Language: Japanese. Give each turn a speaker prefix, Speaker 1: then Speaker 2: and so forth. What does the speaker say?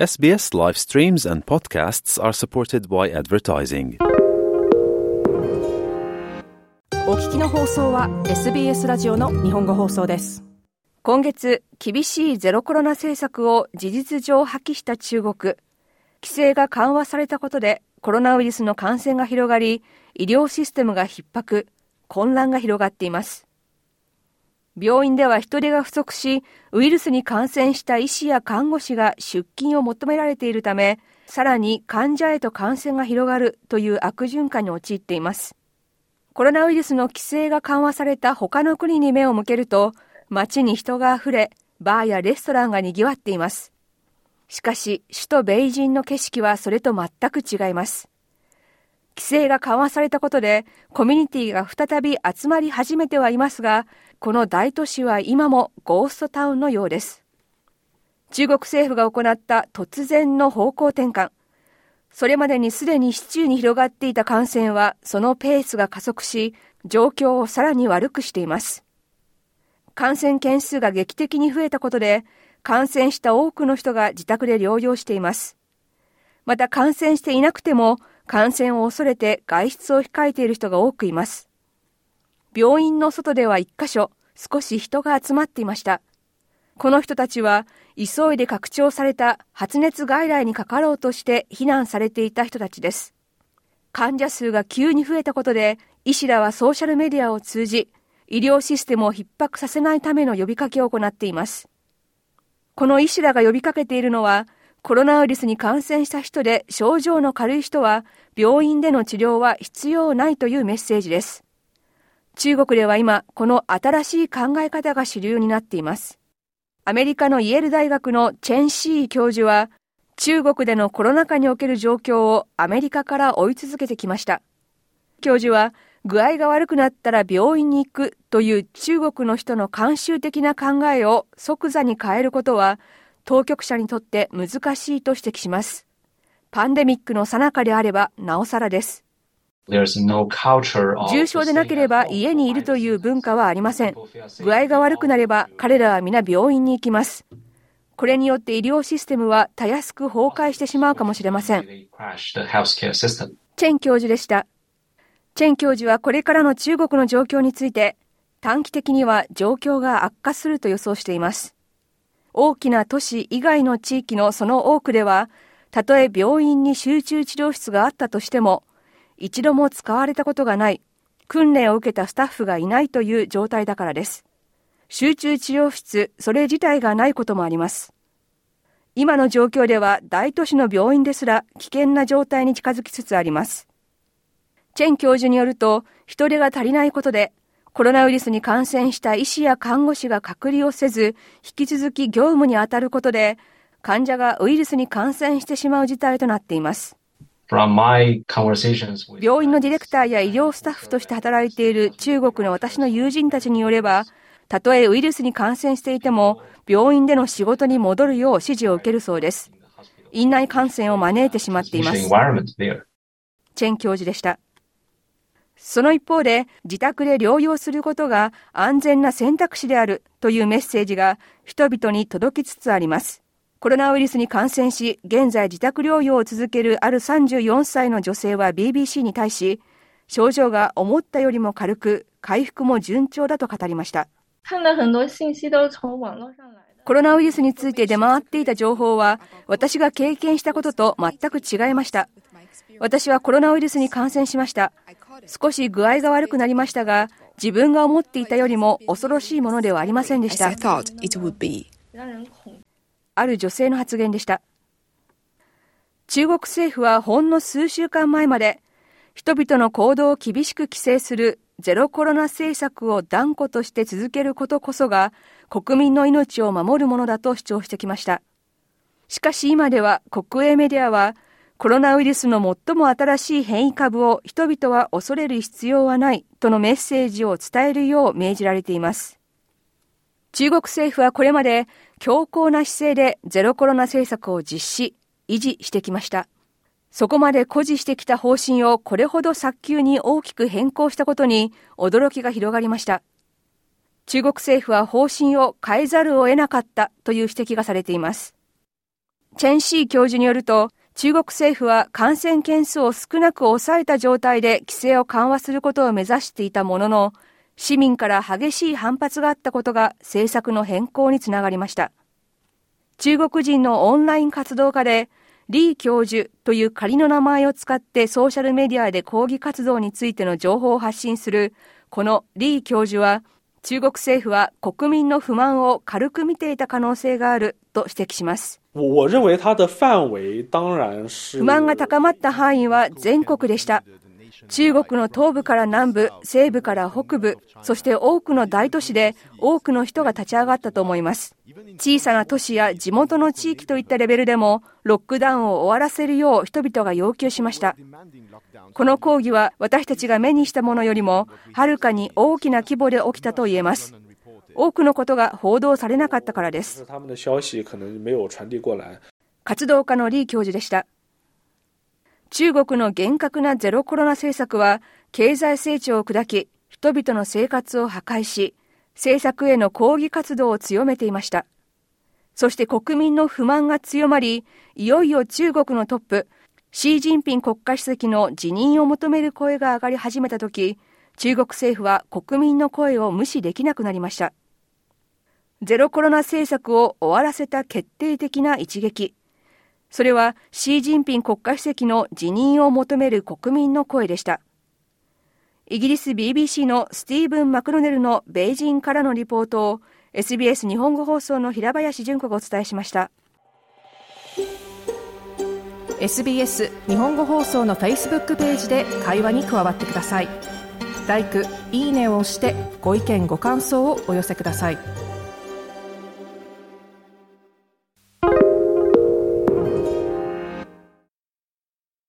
Speaker 1: SBS live streams and podcasts are supported by advertising.
Speaker 2: お聞きの放送は SBS ラジオの日本語放送です。今月厳しいゼロコロナ政策を事実上破棄した中国。規制が緩和されたことでコロナウイルスの感染が広がり医療システムが逼迫混乱が広がっています。病院では人手が不足し、ウイルスに感染した医師や看護師が出勤を求められているため、さらに患者へと感染が広がるという悪循環に陥っています。コロナウイルスの規制が緩和された他の国に目を向けると、街に人が溢れ、バーやレストランが賑わっています。しかし、首都ベイジンの景色はそれと全く違います。規制が緩和されたことで、コミュニティが再び集まり始めてはいますが、この大都市は今もゴーストタウンのようです。中国政府が行った突然の方向転換。それまでにすでに市中に広がっていた感染はそのペースが加速し、状況をさらに悪くしています。感染件数が劇的に増えたことで、感染した多くの人が自宅で療養しています。また感染していなくても、感染を恐れて外出を控えている人が多くいます。病院の外では一箇所、少し人が集まっていました。この人たちは、急いで拡張された発熱外来にかかろうとして避難されていた人たちです。患者数が急に増えたことで、医師らはソーシャルメディアを通じ、医療システムを逼迫させないための呼びかけを行っています。この医師らが呼びかけているのは、コロナウイルスに感染した人で症状の軽い人は、病院での治療は必要ないというメッセージです。中国では今、この新しい考え方が主流になっています。アメリカのイェール大学のチェン・シー教授は、中国でのコロナ禍における状況をアメリカから追い続けてきました。教授は、具合が悪くなったら病院に行くという中国の人の慣習的な考えを即座に変えることは、当局者にとって難しいと指摘します。パンデミックの最中であればなおさらです。重症でなければ家にいるという文化はありません。具合が悪くなれば彼らは皆病院に行きます。これによって医療システムはたやすく崩壊してしまうかもしれません。チェン教授でした。チェン教授はこれからの中国の状況について、短期的には状況が悪化すると予想しています。大きな都市以外の地域のその多くでは、たとえ病院に集中治療室があったとしても、一度も使われたことがない、訓練を受けたスタッフがいないという状態だからです。集中治療室、それ自体がないこともあります。今の状況では大都市の病院ですら危険な状態に近づきつつあります。チェン教授によると、人手が足りないことで、コロナウイルスに感染した医師や看護師が隔離をせず、引き続き業務に当たることで、患者がウイルスに感染してしまう事態となっています。病院のディレクターや医療スタッフとして働いている中国の私の友人たちによれば、たとえウイルスに感染していても、病院での仕事に戻るよう指示を受けるそうです。院内感染を招いてしまっています。チェン教授でした。その一方で、自宅で療養することが安全な選択肢であるというメッセージが人々に届きつつあります。コロナウイルスに感染し、現在自宅療養を続けるある34歳の女性は BBC に対し、症状が思ったよりも軽く、回復も順調だと語りました。コロナウイルスについて出回っていた情報は、私が経験したことと全く違いました。私はコロナウイルスに感染しました。少し具合が悪くなりましたが、自分が思っていたよりも恐ろしいものではありませんでした。ある女性の発言でした。中国政府はほんの数週間前まで人々の行動を厳しく規制するゼロコロナ政策を断固として続けることこそが国民の命を守るものだと主張してきました。しかし今では国営メディアはコロナウイルスの最も新しい変異株を人々は恐れる必要はないとのメッセージを伝えるよう命じられています。中国政府はこれまで強硬な姿勢でゼロコロナ政策を実施、維持してきました。そこまで誇示してきた方針をこれほど早急に大きく変更したことに驚きが広がりました。中国政府は方針を変えざるを得なかったという指摘がされています。チェンシー教授によると、中国政府は感染件数を少なく抑えた状態で規制を緩和することを目指していたものの、市民から激しい反発があったことが政策の変更につながりました。中国人のオンライン活動家で、リー教授という仮の名前を使ってソーシャルメディアで抗議活動についての情報を発信するこのリー教授は中国政府は国民の不満を軽く見ていた可能性があると指摘します。不満が高まった範囲は全国でした。中国の東部から南部、西部から北部、そして多くの大都市で多くの人が立ち上がったと思います。小さな都市や地元の地域といったレベルでも、ロックダウンを終わらせるよう人々が要求しました。この抗議は私たちが目にしたものよりも、はるかに大きな規模で起きたと言えます。多くのことが報道されなかったからです。活動家のリー教授でした。中国の厳格なゼロコロナ政策は経済成長を砕き、人々の生活を破壊し、政策への抗議活動を強めていました。そして国民の不満が強まり、いよいよ中国のトップ、シー・ジンピン国家主席の辞任を求める声が上がり始めたとき、中国政府は国民の声を無視できなくなりました。ゼロコロナ政策を終わらせた決定的な一撃。それはシー・ジンピン国家主席の辞任を求める国民の声でした。イギリス BBC のスティーブン・マクロネルの米人からのリポートを SBS 日本語放送の平林純子がお伝えしました。SBS 日本語放送の Facebook ページで会話に加わってください。l i いいねを押してご意見ご感想をお寄せください。